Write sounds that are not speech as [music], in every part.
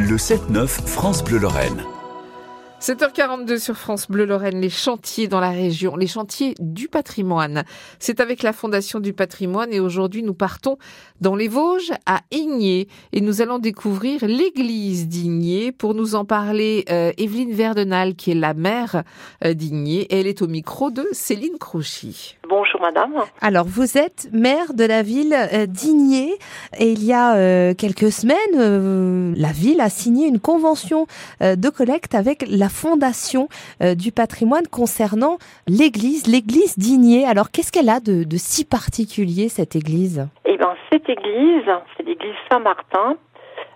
Le 7-9 France Bleu Lorraine. 7h42 sur France Bleu Lorraine, les chantiers dans la région, les chantiers du patrimoine. C'est avec la Fondation du patrimoine et aujourd'hui nous partons dans les Vosges à Igné et nous allons découvrir l'église d'Igné. Pour nous en parler, euh, Evelyne Verdenal qui est la maire euh, d'Igné elle est au micro de Céline Crochy. Bonjour madame. Alors vous êtes maire de la ville euh, d'Igné et il y a euh, quelques semaines, euh, la ville a signé une convention euh, de collecte avec la Fondation du patrimoine concernant l'église, l'église d'Igné. Alors qu'est-ce qu'elle a de, de si particulier cette église? Eh bien cette église, c'est l'église Saint-Martin.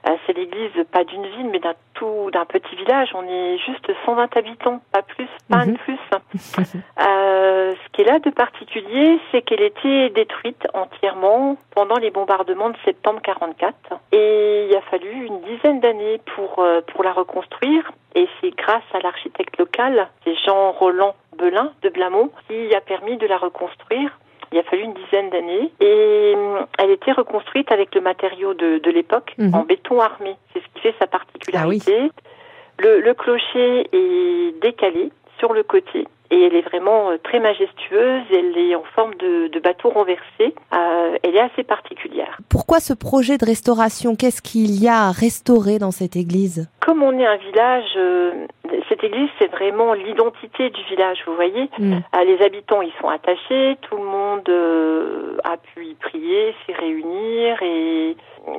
Euh, c'est l'église pas d'une ville mais d'un tout d'un petit village. On est juste 120 habitants, pas plus, pas un de Mhm. plus. [laughs] Euh, ce qui est là de particulier, c'est qu'elle était détruite entièrement pendant les bombardements de septembre 44 et il a fallu une dizaine d'années pour euh, pour la reconstruire et c'est grâce à l'architecte local, c'est Jean Roland Belin de Blamont, qui a permis de la reconstruire. Il a fallu une dizaine d'années et hum, elle était reconstruite avec le matériau de, de l'époque Mhm. en béton armé. C'est ce qui fait sa particularité. le, le clocher est décalé sur le côté et elle est vraiment euh, très majestueuse. Elle est en forme de, de bateau renversé. Euh, elle est assez particulière. Pourquoi ce projet de restauration? Qu'est-ce qu'il y a à restaurer dans cette église? Comme on est un village, euh, église c'est vraiment l'identité du village. Vous voyez, Mm. Ah, les habitants y sont attachés, tout le monde euh, a pu y prier, s'y réunir et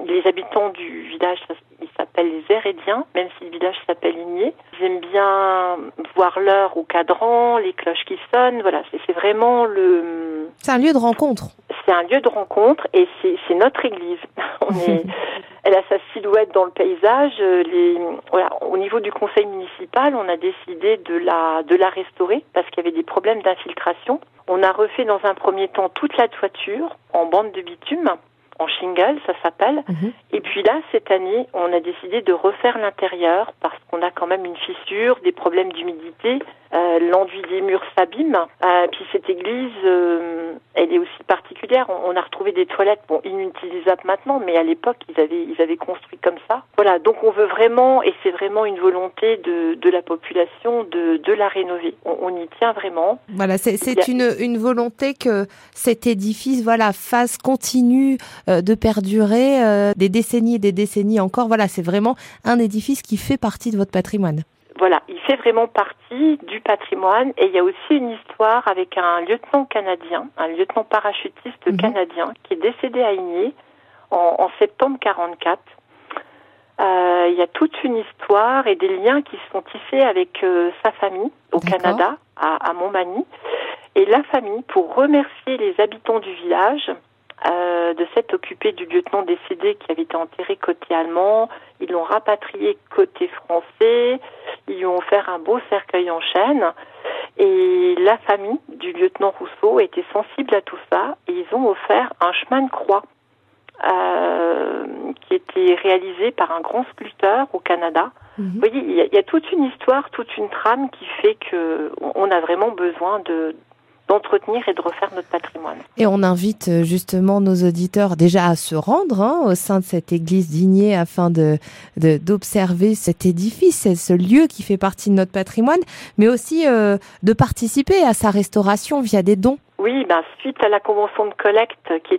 les habitants du village, ça- ils s'appellent les Hérédiens, même si le village s'appelle Igné. Ils aiment bien voir l'heure au cadran, les cloches qui sonnent. Voilà, c'est vraiment le, C'est un lieu de rencontre. c'est un lieu de rencontre et c'est c'est notre église. [laughs] On est, [laughs] elle a sa silhouette dans le paysage. euh, Les, voilà, au niveau du conseil municipal, on a décidé de la de la restaurer parce qu'il y avait des problèmes d'infiltration. On a refait dans un premier temps toute la toiture en bande de bitume, en shingle, ça s'appelle. Mhm. Et puis là, cette année, on a décidé de refaire l'intérieur parce qu'on a quand même une fissure, des problèmes d'humidité. Euh, L'enduit des murs s'abîme. Euh, puis cette église, euh, elle est aussi particulière. On, on a retrouvé des toilettes, bon, inutilisables maintenant, mais à l'époque, ils avaient, ils avaient construit comme ça. Voilà, donc on veut vraiment, et c'est vraiment une volonté de, de la population, de, de la rénover. On, on y tient vraiment. Voilà, c'est une, une volonté que cet édifice, voilà, fasse continue euh, de perdurer euh, des décennies et des décennies encore. Voilà, c'est vraiment un édifice qui fait partie de votre patrimoine. Voilà, il fait vraiment partie du patrimoine et il y a aussi une histoire avec un lieutenant canadien, un lieutenant parachutiste Mhm. canadien qui est décédé à Igné en, en septembre 44. Euh, il y a toute une histoire et des liens qui se sont tissés avec euh, sa famille au. Canada, à, à Montmagny. Et la famille, pour remercier les habitants du village euh, de s'être occupés du lieutenant décédé qui avait été enterré côté allemand, ils l'ont rapatrié côté français, ils lui ont offert un beau cercueil en chêne. Et la famille du lieutenant Rousseau était sensible à tout ça et ils ont offert un chemin de croix euh, qui était réalisé par un grand sculpteur au Canada. Mhm. Vous voyez, il y, y a toute une histoire, toute une trame qui fait que on a vraiment besoin de d'entretenir et de refaire notre patrimoine. Et on invite euh, justement nos auditeurs déjà à se rendre hein, au sein de cette église d'Igné afin de de- d'observer cet édifice, ce lieu qui fait partie de notre patrimoine, mais aussi euh, de participer à sa restauration via des dons. Oui, ben, suite à la convention de collecte qui